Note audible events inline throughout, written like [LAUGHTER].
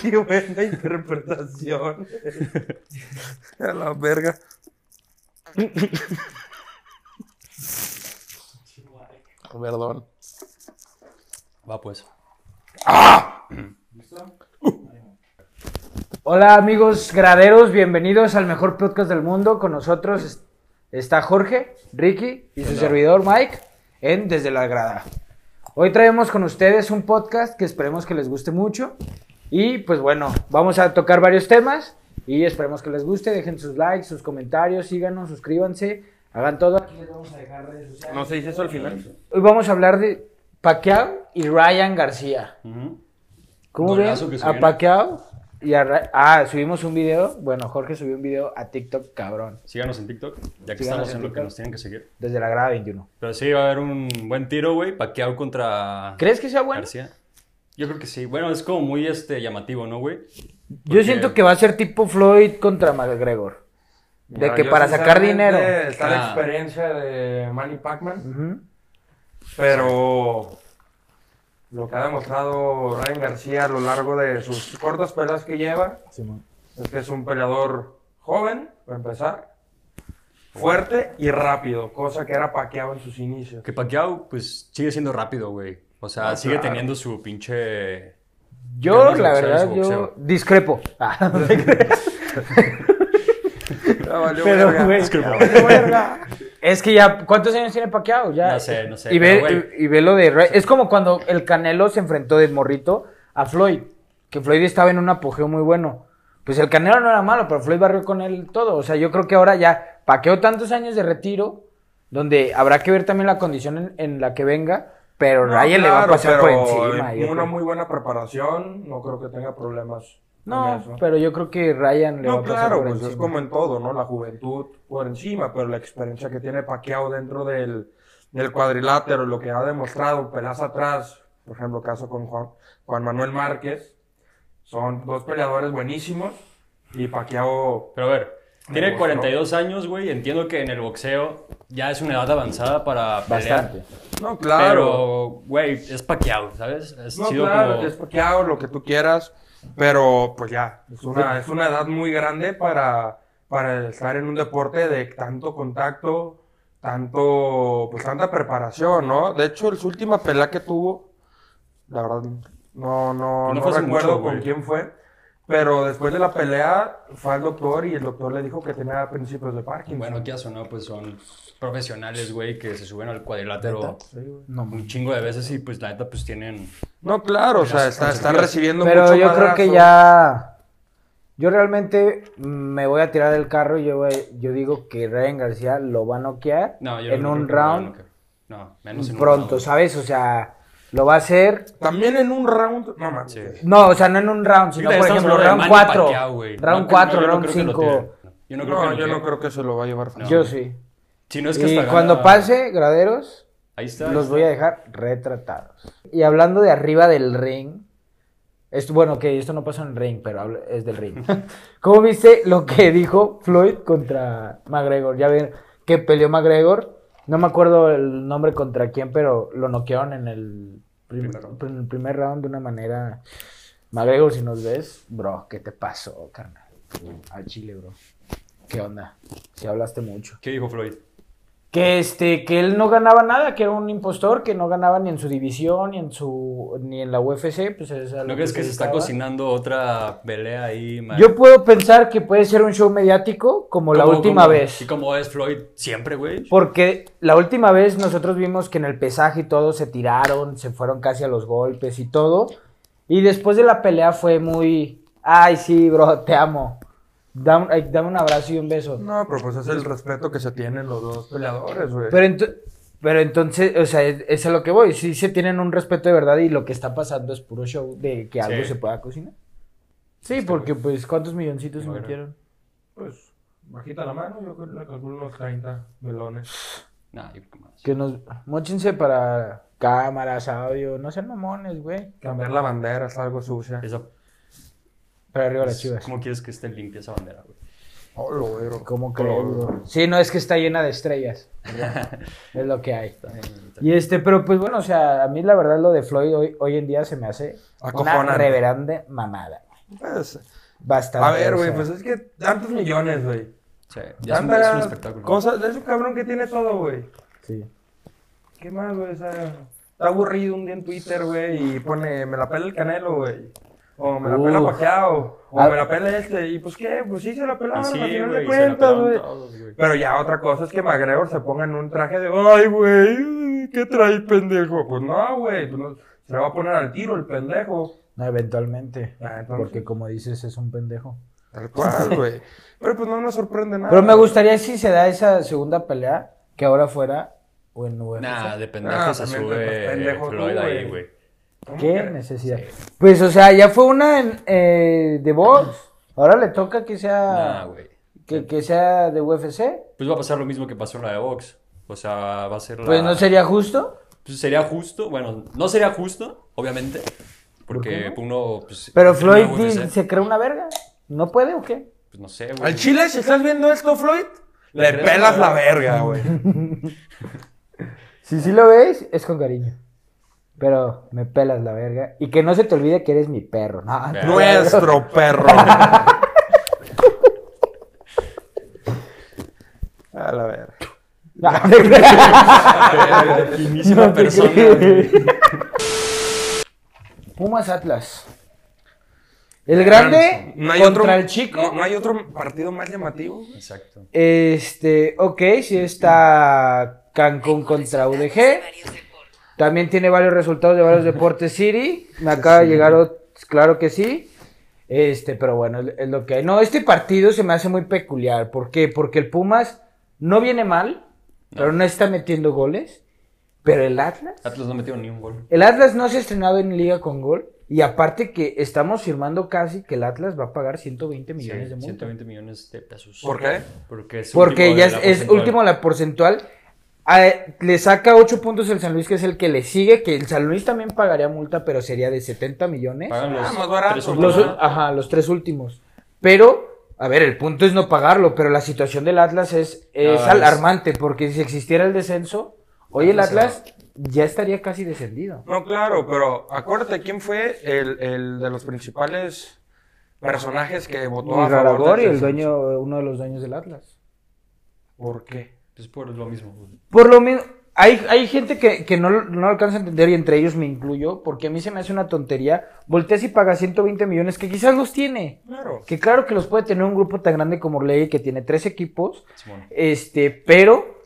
Qué buena interpretación. A la verga. Perdón. Va pues. Hola amigos graderos, bienvenidos al mejor podcast del mundo. Con nosotros es- está Jorge, Ricky y su servidor Mike en Desde la Grada. Hoy traemos con ustedes un podcast que esperemos que les guste mucho. Y pues bueno, vamos a tocar varios temas y esperemos que les guste. Dejen sus likes, sus comentarios, síganos, suscríbanse, hagan todo. Aquí les vamos a dejar redes sociales. ¿No se dice eso al final? Hoy vamos a hablar de Pacquiao y Ryan García. ¿Cómo ven? A. Pacquiao y a Ah, subimos un video. Bueno, Jorge subió un video a TikTok, cabrón. Síganos en TikTok, ya que Síganos estamos en en lo que nos tienen que seguir. Desde la grada 21. Pero sí, va a haber un buen tiro, güey. Pacquiao contra ¿Crees que sea bueno? García. Yo creo que sí. Bueno, es como muy este, llamativo, ¿no, güey? Yo siento que va a ser tipo Floyd contra McGregor. De que para sacar dinero. Está la Ah. experiencia de Manny Pacman, Ujú. pero lo que ha demostrado Ryan García a lo largo de sus cortas peleas que lleva es que es un peleador joven, para empezar, fuerte y rápido, cosa que era paqueado en sus inicios. Que Pacquiao, pues, sigue siendo rápido, güey. O sea, Ah, sigue claro. teniendo su pinche... Yo, la boxear verdad, yo boxeo. discrepo. Ah, [LAUGHS] no te creas. [LAUGHS] Ya valió Pero, verga. güey, Discrepo. Es que ya, ¿cuántos años tiene Pacquiao? Ya. No sé, no sé, Y ve, y, y ve lo de. Ray- Es como cuando el Canelo se enfrentó de morrito a Floyd. Que Floyd estaba en un apogeo muy bueno. Pues el Canelo no era malo, pero Floyd barrió con él todo. O sea, yo creo que ahora ya Pacquiao tantos años de retiro, donde habrá que ver también la condición en, en la que venga. Pero No, Ryan le va a pasar por encima. Una creo. muy buena preparación, no creo que tenga problemas. No, pero yo creo que Ryan le va a pasar claro, por pues es como en todo, ¿no? La juventud por encima, pero la experiencia que tiene Pacquiao dentro del, del cuadrilátero, lo que ha demostrado peleas atrás, por ejemplo, caso con Juan, Juan Manuel Márquez, son dos peleadores buenísimos y Pacquiao, Pero a ver, tiene demostró. 42 años, güey. Entiendo que en el boxeo ya es una edad avanzada para pelear. Bastante. no, claro, Pero, güey, es Pacquiao, ¿sabes? Ha no, claro, como... es Pacquiao, lo que tú quieras, pero pues ya, es una, es una edad muy grande para, para estar en un deporte de tanto contacto, tanto, pues tanta preparación, ¿no? De hecho, su última pelea que tuvo, la verdad, no, no, No no, recuerdo mucho, con quién fue, pero después de la pelea fue al doctor y el doctor le dijo que tenía principios de Parkinson. Bueno, ¿qué o no? Pues son profesionales, güey, que se suben al cuadrilátero Sí. No, un chingo de veces y pues la neta pues tienen... No, claro, o sea, Pero está, con está sentido. recibiendo Pero mucho yo creo que madrazo. ya. Yo realmente me voy a tirar del carro y yo, voy- yo digo que Ryan García lo va a noquear No, yo en no un round. No, menos en un pronto, round. ¿sabes? O sea, lo va a hacer. También en un round, no. Sí. No, o sea, no en un round, sino por ejemplo, round Manny 4. Pacquiao, güey. Round No, 4, yo no round creo que lo 5. tire. Yo no creo No, que yo no creo que se lo va a llevar fácil. Yo sí. Si no es que Y hasta cuando gana- pase, graderos, Ahí está. ahí los está. voy a dejar retratados. Y hablando de arriba del ring, esto, bueno, que esto no pasó en el ring, pero es del ring. [LAUGHS] ¿Cómo viste lo que dijo Floyd contra McGregor? Ya ven que peleó McGregor. No me acuerdo el nombre contra quién, pero lo noquearon en el, prim- Primer round. en el primer round de una manera. McGregor, si nos ves, bro, ¿qué te pasó, carnal? Al chile, bro. ¿Qué onda? Si hablaste mucho. ¿Qué dijo Floyd? Que este, que él no ganaba nada, que era un impostor, que no ganaba ni en su división, ni en su, ni en la UFC, pues es ¿No crees que se está cocinando otra pelea ahí? man? Yo puedo pensar que puede ser un show mediático como la última vez. Y como es Floyd siempre, güey. Porque la última vez nosotros vimos que en el pesaje y todo se tiraron, se fueron casi a los golpes y todo. Y después de la pelea fue muy, ay sí, bro, te amo. Dame, dame un abrazo y un beso. No, pero pues es el respeto que se tienen los dos peleadores, güey. Pero, ento- pero entonces, o sea, es, es a lo que voy. Sí se tienen un respeto de verdad y lo que está pasando es puro show de que algo Sí. se pueda cocinar. Sí, porque pues, ¿cuántos milloncitos se Bueno. metieron? Pues, bajita la mano, yo creo que le calculo unos 30 melones. Nah, yo más. Que nos... Móchense para cámaras, audio, no sean mamones, güey. Cambiar la bandera es algo sucia. Esa- Para arriba las chivas. ¿Cómo quieres que esté limpia esa bandera, güey? Oh, lo güero. ¿Cómo crees, bro? Sí, no, es que está llena de estrellas. [LAUGHS] es lo que hay. Y este, pero pues bueno, o sea, a mí la verdad lo de Floyd hoy, hoy en día se me hace una reverende mamada. Pues, Bastante. a ver, o güey, sea. pues es que tantos millones, güey. Sí, ya es un, es un espectáculo. Cosas, es un cabrón que tiene todo, güey. Sí. ¿Qué más, güey? O sea, está aburrido un día en Twitter, güey, y pone, me la pela el canelo, güey. O me la pela Pacquiao. O Ah. me la pela este. Y pues, ¿qué? Pues sí, se la Y pelaron, sí, al final güey, de cuentas, güey. Pero ya otra cosa es que McGregor se ponga en un traje de, ay, güey, ¿qué trae, pendejo? Pues no, güey, pues no, se le va a poner al tiro el pendejo. No, eventualmente. Ah, entonces- Porque como dices, es un pendejo. Tal cual, güey. Pero pues no nos sorprende nada. Pero me gustaría si se da esa segunda pelea, que ahora fuera o en UFC. Nah, de Ah, pendejo se también, sube pues, pendejo tú, Floyd ahí, güey. ¿Cómo ¿Qué necesidad? Pues, o sea, ya fue una en, eh, de box. Ahora le toca que sea Nah, güey. que, que sea de UFC. Pues va a pasar lo mismo que pasó en la de Vox. O sea, va a ser la... Pues no sería justo. Pues sería justo, bueno, no sería justo, obviamente, porque ¿Por qué uno, pues... Pero Floyd se cree una verga. ¿No puede o qué? Pues no sé, güey. Al chile, si estás viendo esto, Floyd, le pelas la verga, güey. [LAUGHS] Si sí lo ves, es con cariño. Pero me pelas la verga. Y que no se te olvide que eres mi perro. No. [LAUGHS] Nuestro perro. A la verga. No, [LAUGHS] No te persona. Pumas Atlas. El grande No hay contra otro, el chico. No, no hay otro partido más llamativo. Exacto. Este, ok, sí está Cancún contra UDG. También tiene varios resultados de varios [LAUGHS] deportes City. Me acaba de llegar, ot- claro que sí. Este, pero bueno, es, lo que hay. No, este partido se me hace muy peculiar. ¿Por qué? Porque el Pumas no viene mal, pero no está metiendo goles. Pero el Atlas, Atlas no metió ni un gol. el Atlas no se ha estrenado en liga con gol. Y aparte que estamos firmando casi que el Atlas va a pagar 120 millones Sí, de multa. 120 millones de pesos. ¿Por qué? Porque, es Porque último ya es, es último la porcentual. Le saca 8 puntos el San Luis, que es el que le sigue, que el San Luis también pagaría multa, pero sería de 70 millones. Pagan los Ah, más barato. Los, ajá, los tres últimos. Pero, a ver, el punto es no pagarlo, pero la situación del Atlas es, es Ah, es- alarmante, porque si existiera el descenso, hoy el Atlas ya estaría casi descendido. No, claro, pero acuérdate quién fue el, el de los principales personajes que votó a Y favor Raragor y el dueño, uno de los dueños del Atlas. ¿Por qué? Es por lo mismo. Por lo menos, hay, hay gente que, que no, no lo alcanza a entender y entre ellos me incluyo, porque a mí se me hace una tontería. Volteas y pagas 120 millones, que quizás los tiene. Claro. Que claro que los puede tener un grupo tan grande como Orlegui, que tiene tres equipos, este, pero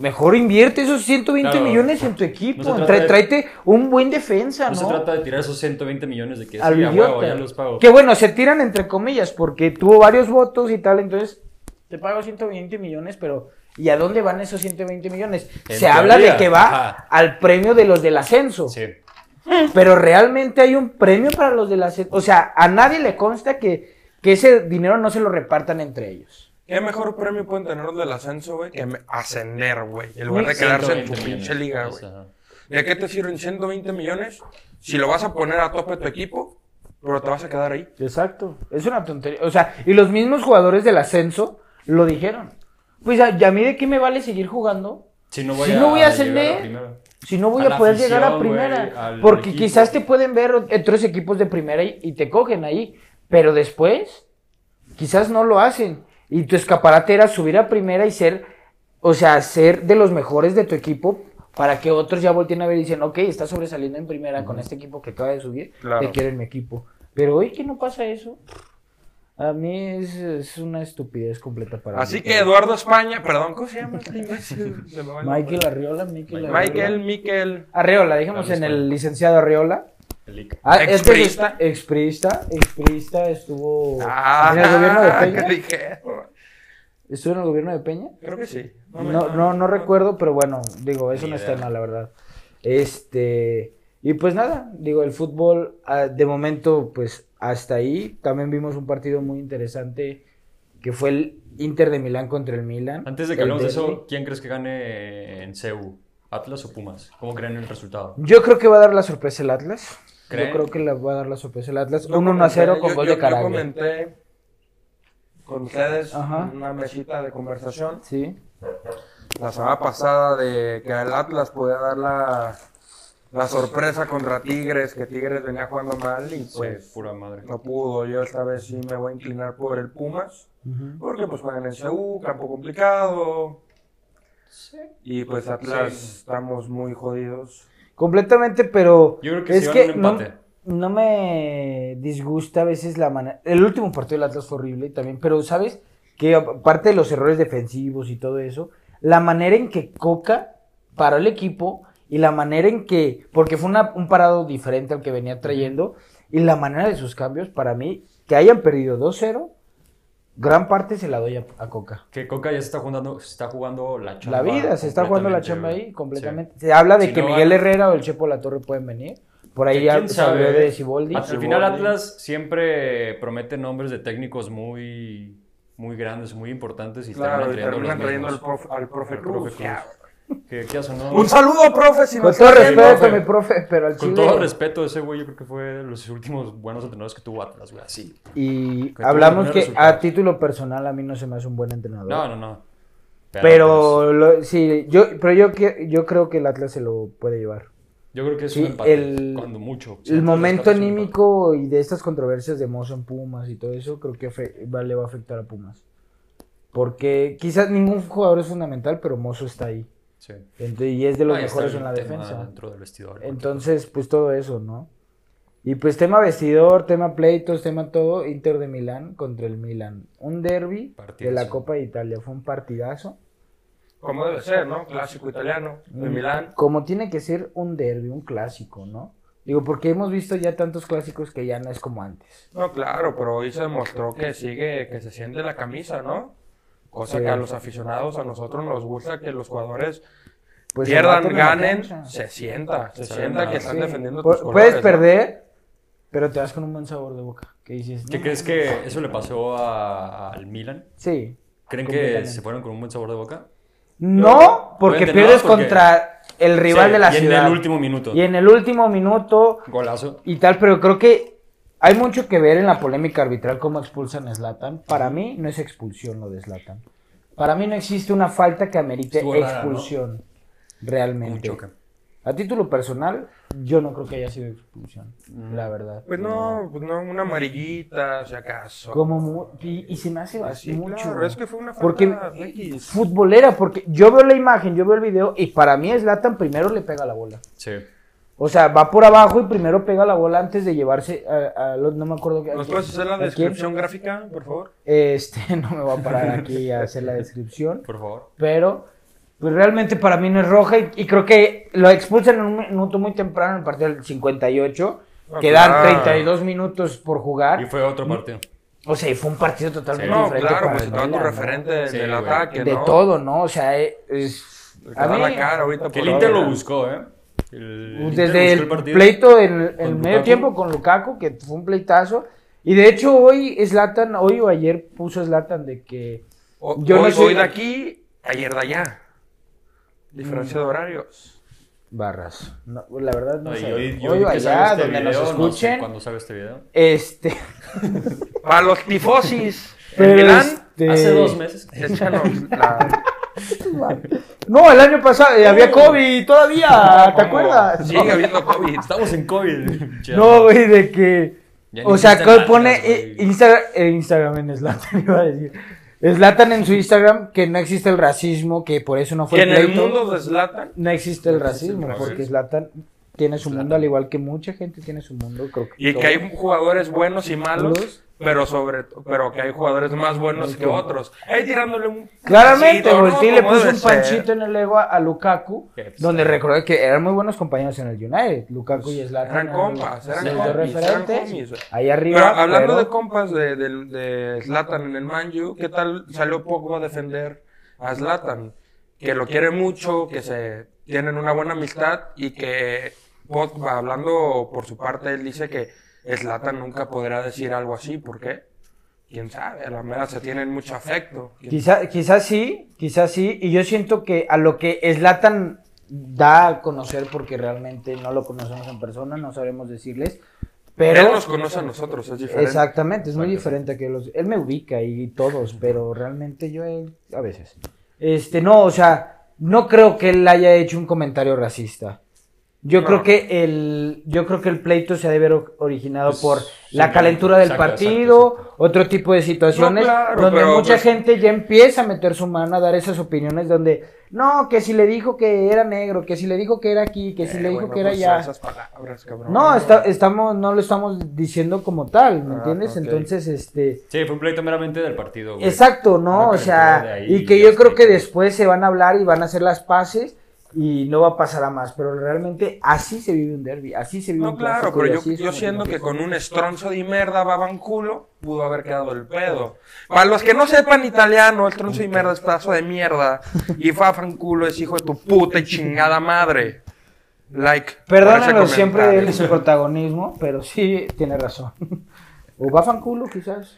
mejor invierte esos 120 Claro. millones en tu equipo. No se trata Tra- de- tráete un buen defensa, No ¿no? se trata de tirar esos 120 millones de que Al sí, huevo, ya los pago. Que bueno, se tiran entre comillas, porque tuvo varios votos y tal, entonces te pago 120 millones, pero ¿y a dónde van esos 120 millones? En se habla de que va ajá. al premio de los del ascenso, Sí. pero realmente hay un premio para los del ascenso. O sea, a nadie le consta que, que ese dinero no se lo repartan entre ellos. ¿Qué mejor premio pueden tener los del ascenso, güey? Que ascender, güey. En lugar de quedarse en tu 120 pinche liga, güey. ¿De qué te sirven 120 millones si lo vas a poner a tope tu equipo, pero te vas a quedar ahí? Exacto. Es una tontería. O sea, y los mismos jugadores del ascenso lo dijeron. Pues a, ¿y a mí de qué me vale seguir jugando? Si no voy, Si a, no voy a. Si no voy A poder llegar a primera. porque equipo. quizás te pueden ver otros equipos de primera y, y te cogen ahí. Pero después, quizás no lo hacen. Y tu escaparate era subir a primera y ser, o sea, ser de los mejores de tu equipo para que otros ya volteen a ver y dicen, ok, está sobresaliendo en primera con este equipo que acaba de subir, Claro. te quiero en mi equipo. Pero hoy que no pasa eso, a mí es, es una estupidez completa para Así mí. que Eduardo España, perdón, ¿cómo se llama este. [LAUGHS] Michael Arriola, Michael Arriola. Michael, Miquel. Arreola, dijimos en el licenciado Arreola. El. Ah, Expriista. este es- Expriista, expriista estuvo Ah, en el gobierno de [LAUGHS] Peña. ¿qué dije? ¿Estuvo en el gobierno de Peña? Creo que sí. me- No, no, no recuerdo, pero bueno, digo, eso no es idea. tema, la verdad. Este, y pues nada, digo, el fútbol, ah, de momento, pues hasta ahí. También vimos un partido muy interesante que fue el Inter de Milán contra el Milan. Antes de que hablemos de eso, ¿quién crees que gane en CEU? ¿Atlas o Pumas? ¿Cómo creen el resultado? Yo creo que va a dar la sorpresa el Atlas. ¿Creen? Yo creo que le va a dar la sorpresa el Atlas. Yo Un 1 a 0 comenté- con yo- gol yo- de Caraglia. Yo comenté con ustedes Ajá. en una mesita de conversación Sí. la semana pasada de que el Atlas podía dar la, la sorpresa contra Tigres, que Tigres venía jugando mal y pues sí, pura madre. no pudo. Yo esta vez sí me voy a inclinar por el Pumas, porque pues juegan en CU, campo complicado. Y pues Atlas estamos muy jodidos. Completamente, pero Yo creo que es sí que no, empate. no me disgusta a veces la manera. El último partido del Atlas fue horrible también, pero sabes que aparte de los errores defensivos y todo eso, la manera en que Coca paró el equipo y la manera en que, porque fue una- un parado diferente al que venía trayendo, y la manera de sus cambios, para mí, que hayan perdido 2-0, gran parte se la doy a, a Coca. Que Coca ya se está jugando, se está jugando la chamba. La vida, se está jugando la chamba ahí completamente. Se habla de Si que no Miguel Herrera o el Chepo La Torre pueden venir. Por Sí. ahí ya se habló sabe. de Siboldi. Al final Atlas siempre promete nombres de técnicos muy, muy grandes, muy importantes y Claro, terminan trayendo terminan los trayendo al profe, al profe Al Cruz. profe Cruz. Que, que eso no- Un saludo, profe, si Con todo respeto, profe. mi profe, pero al Con Chile. todo respeto, ese güey yo creo que fue de los últimos buenos entrenadores que tuvo Atlas, güey, así. Y hablamos que resultados. a título personal a mí no se me hace un buen entrenador. No, no, no. Pero lo- sí, yo, pero yo, que- yo creo que el Atlas se lo puede llevar. pues, yo creo que es Sí, un empate, el- cuando mucho. Si El momento anímico y de estas controversias de Mozo en Pumas y todo eso, creo que le va a afectar a Pumas. Porque quizás ningún jugador es fundamental, pero Mozo está ahí. Sí. Ent- y es de los Ahí mejores en la tema defensa. Dentro del vestidor. Entonces, pues todo eso, ¿no? Y pues tema vestidor, tema pleitos, tema todo, Inter de Milán contra el Milan. Un derby de la Copa de Italia, fue un partidazo. Como debe ser, ¿no? Clásico italiano, de Milán. Como tiene que ser un derby, un clásico, ¿no? Digo, porque hemos visto ya tantos clásicos que ya no es como antes. No, claro, pero hoy se demostró que sigue, que se siente la camisa, ¿no? Cosa Sí. que a los aficionados, a nosotros nos gusta que los jugadores Pues pierdan, ganen, se sienta, se Se sienta que están Sí. defendiendo tus colores. Puedes ¿no? perder, pero te vas con un buen sabor de boca. ¿Qué dices? ¿Qué No, crees que eso le pasó a- al Milan? Sí. ¿Creen que se fueron con un buen sabor de boca? No, porque pierdes porque- contra el rival Sí, de la y ciudad. en el último minuto. Y en el último minuto Golazo. y tal, pero creo que hay mucho que ver en la polémica arbitral cómo expulsan a Zlatan. Para mí no es expulsión lo de Zlatan. Para mí no existe una falta que amerite expulsión realmente. choque. A título personal, yo no creo que haya sido expulsión, Mm. la verdad. Pues no, pues no, una amarillita, si acaso. Como y, y se me hace Así, mucho. claro, es que fue una falta Porque X. futbolera, porque yo veo la imagen, yo veo el video y para mí Zlatan primero le pega la bola. Sí. O sea, va por abajo y primero pega la bola antes de llevarse a, a los, no me acuerdo qué. ¿Nos puedes hacer la descripción gráfica, por favor? Este, [LAUGHS] no me voy a parar aquí a hacer la descripción, Por favor. pero pues realmente para mí no es roja y, y creo que lo expulsan en un minuto muy temprano en el partido del 58, Ah, quedan claro. 32 minutos por Y jugar. fue otro partido. O sea, y fue un partido totalmente Sí. No, diferente claro, pues tu referente Sí, del ataque, De ¿no? todo, ¿no? O sea, eh, es... A da mí, la cara ahorita Que el Inter lo buscó, ¿eh? El, desde el partido. pleito en el, medio Lukaku. tiempo con Lukaku, que fue un pleitazo. Y de hecho hoy Zlatan, hoy o ayer puso Zlatan de que... O- Yo no hoy, sé- hoy de aquí, ayer de allá. Diferencia de horarios. Barras. No, la verdad no No, sé. hoy, yo Hoy allá, este donde video, nos no sé escuchen. sale este video. Este... [LAUGHS] Para los tifosis, pero este- Hace dos meses. échanos la... [LAUGHS] No, el año pasado eh, había COVID todavía, ¿te ¿Cómo? acuerdas? Sigue habiendo COVID. Estamos en COVID. [LAUGHS] No, güey, de que... O sea, pone eh, güey. Instagram, eh, Instagram en Zlatan, [LAUGHS] iba a decir. Zlatan en su Instagram que no existe el racismo, que por eso no fue Que en el pleito. mundo de Zlatan, No existe el racismo, porque Zlatan tiene su mundo, al igual que mucha gente tiene su mundo. Creo que y todo. que hay jugadores buenos y Malos. Pero sobre pero que hay jugadores más buenos que otros. Ahí tirándole un Claramente, ¿no? Volti le puso un ser. panchito en el ego a, a Lukaku, pues, donde recordé que eran muy buenos compañeros en el United. Lukaku y Zlatan Eran compas, eran compis, eran güey. Ahí arriba. Pero hablando pero- de compas de, de, de Zlatan en el Manju, ¿qué tal salió Pogba a defender a Zlatan? Que lo quiere mucho, que se tienen una buena amistad y que Pogba, hablando por su parte, él dice que Zlatan nunca podrá decir algo así. ¿Por qué? Quién sabe, a la mera se tienen mucho afecto. ¿Quién Quizá, quizás sí, quizás sí. Y yo siento que a lo que Slatan da a conocer, porque realmente no lo conocemos en persona, no sabemos decirles, Pero Él nos conoce a nosotros, es diferente. Exactamente, es muy diferente que los. Él me ubica y todos, pero realmente yo a veces. Este, no, o sea, no creo que él haya hecho un comentario racista. Yo No. creo que el, yo creo que el pleito se ha de haber originado Pues, por la calentura del Exacto, partido, exacto, otro tipo de situaciones, No, claro, donde pero, mucha pues- gente ya empieza a meter su mano a dar esas opiniones donde, no, que si le dijo que era negro, que si le dijo que era aquí, que si Eh, le dijo bueno, que era pues, allá. Esas palabras, cabrón. No, está- estamos, no lo estamos diciendo como tal, ¿me Ah, entiendes? Entonces, este, Sí, fue un pleito meramente del partido, güey. exacto, ¿no? O sea, y que y yo creo que después se van a hablar y van a hacer las paces y no va a pasar a más, pero realmente así se vive un derby, así se vive No, un claro, clásico pero yo, así es yo como siento que con un estronzo de merda baban culo, pudo haber quedado el pedo. Para los que no sepan italiano, el tronzo de merda es pedazo de mierda. Y fafan culo es hijo de tu puta y chingada madre. Like. Perdónenlo siempre él y su protagonismo, pero sí tiene razón. [LAUGHS] O bafan culo, quizás,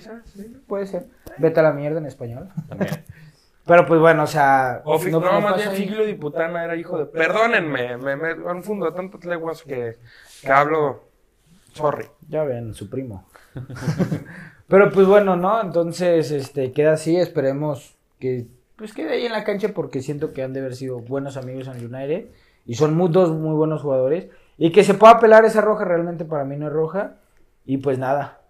¿sabes? Sí. puede ser. Vete a la mierda en español. También. [LAUGHS] Pero pues bueno, o sea, O fi- no, no más bien. Figlio de Putana era hijo de. Perdónenme, me, me confundo de tantas leguas que, que hablo. Sorry. Ya ven, su primo. [LAUGHS] Pero pues bueno, ¿no? Entonces, este, queda así, esperemos que pues quede ahí en la cancha porque siento que han de haber sido buenos amigos en el United y son muy, dos muy buenos jugadores y que se pueda pelar esa roja realmente para mí no es roja y pues nada,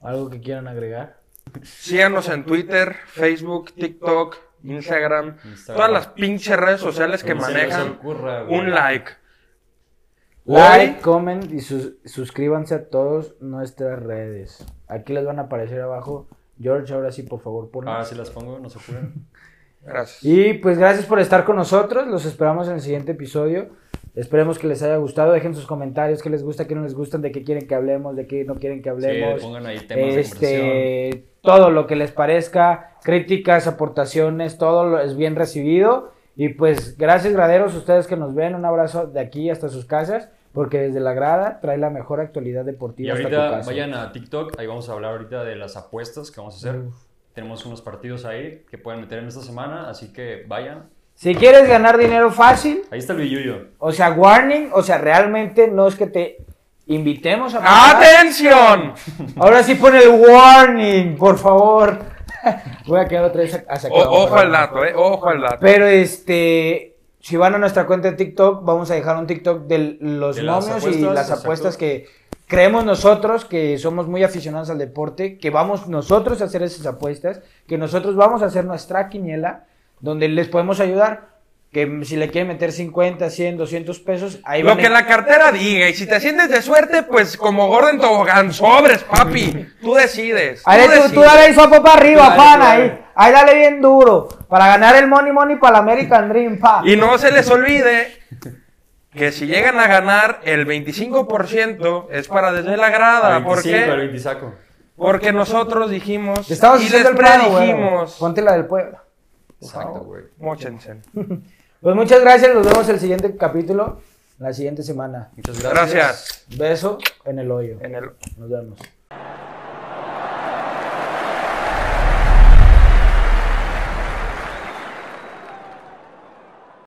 algo que quieran agregar. Síganos en Twitter, Facebook, TikTok, Instagram, Instagram. todas las pinches redes sociales que manejan. ocurra. Un like. Like, Hoy, comment y sus- suscríbanse a todas nuestras redes. Aquí les van a aparecer abajo. George, ahora sí, por favor, ponlos. Ahora sí las pongo, no se apuren. gracias. Y pues gracias por estar con nosotros. Los esperamos en el siguiente episodio. Esperemos que les haya gustado. Dejen sus comentarios, qué les gusta, qué no les gustan, de qué quieren que hablemos, de qué no quieren que Sí, hablemos. pongan ahí temas de este, todo lo que les parezca, críticas, aportaciones, todo lo es bien recibido. Y pues gracias graderos, ustedes que nos ven, un abrazo de aquí hasta sus casas, porque desde la grada trae la mejor actualidad Y deportiva hasta tu ahorita casa. vayan a TikTok, ahí vamos a hablar ahorita de las apuestas que vamos a hacer. Tenemos unos partidos ahí que pueden meter en esta semana, así que vayan. Si quieres ganar dinero fácil, Ahí está el billullo. o sea, warning, o sea, realmente no es que te invitemos a. ¡Atención! [LAUGHS] Ahora sí pone el warning, por favor. [LAUGHS] Voy a quedar otra vez a, a sacar O- ojo al dato, eh. Ojo al dato. Pero este, si van a nuestra cuenta de TikTok, vamos a dejar un TikTok de los De las momios y las exacto. apuestas que creemos nosotros, que somos muy aficionados al deporte, que vamos nosotros a hacer esas apuestas, que nosotros vamos a hacer nuestra quiniela, donde les podemos ayudar. Que si le quieren meter 50, 100, 200 pesos, ahí Lo van que a- la cartera diga. Y si te sientes de suerte, pues como Gordon Tobogán, sobres, papi. Tú decides. tú Ahí tú, tú decides. dale el sopo para arriba, Dale, pan, tú dale. ahí. Ahí dale bien duro. Para ganar el money money para el American Dream, pa. Y no se les olvide que si llegan a ganar el 25% es para desde la grada. ¿Por 25, el qué? 20 saco. Porque nosotros dijimos Te estabas y haciendo les el predijimos. Ponte la del pueblo. Exacto, güey. Móchense. [LAUGHS] Pues muchas gracias. Nos vemos el siguiente capítulo, la siguiente semana. Muchas gracias. Gracias. Beso en el hoyo. En el... Nos vemos.